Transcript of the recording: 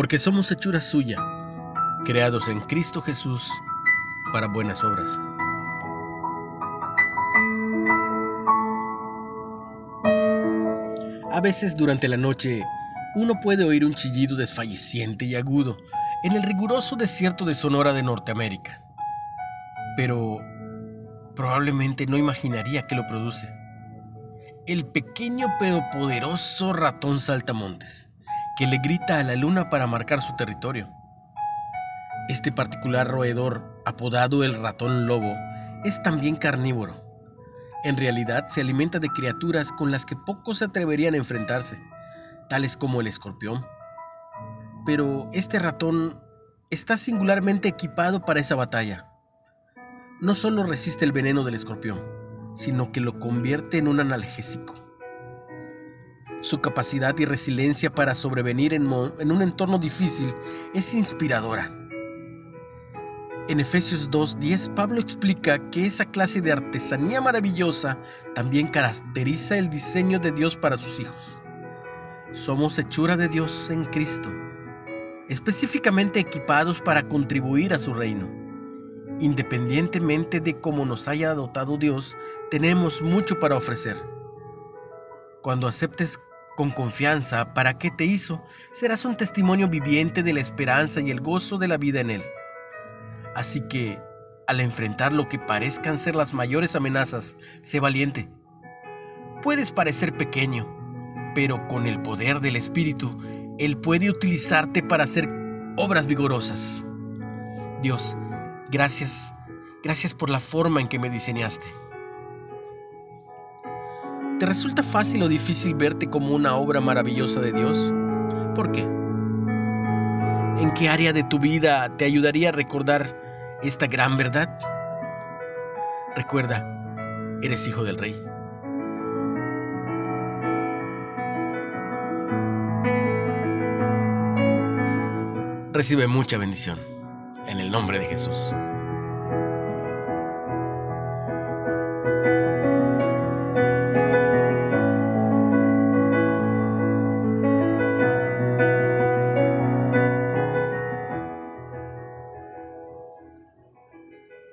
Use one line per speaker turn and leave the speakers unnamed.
porque somos hechura suya, creados en Cristo Jesús para buenas obras. A veces durante la noche uno puede oír un chillido desfalleciente y agudo en el riguroso desierto de Sonora de Norteamérica. Pero probablemente no imaginaría que lo produce. El pequeño pero poderoso ratón saltamontes, que le grita a la luna para marcar su territorio. Este particular roedor, apodado el ratón lobo, es también carnívoro. En realidad se alimenta de criaturas con las que pocos se atreverían a enfrentarse, tales como el escorpión. Pero este ratón está singularmente equipado para esa batalla no solo resiste el veneno del escorpión, sino que lo convierte en un analgésico. Su capacidad y resiliencia para sobrevenir en, un entorno difícil es inspiradora. En Efesios 2.10 Pablo explica que esa clase de artesanía maravillosa también caracteriza el diseño de Dios para sus hijos. Somos hechura de Dios en Cristo, específicamente equipados para contribuir a su reino. Independientemente de cómo nos haya dotado Dios, tenemos mucho para ofrecer. Cuando aceptes con confianza para qué te hizo, serás un testimonio viviente de la esperanza y el gozo de la vida en Él. Así que, al enfrentar lo que parezcan ser las mayores amenazas, sé valiente. Puedes parecer pequeño, pero con el poder del Espíritu, Él puede utilizarte para hacer obras vigorosas. Dios, Gracias, gracias por la forma en que me diseñaste. ¿Te resulta fácil o difícil verte como una obra maravillosa de Dios? ¿Por qué? ¿En qué área de tu vida te ayudaría a recordar esta gran verdad? Recuerda, eres hijo del rey. Recibe mucha bendición. En el nombre de Jesús.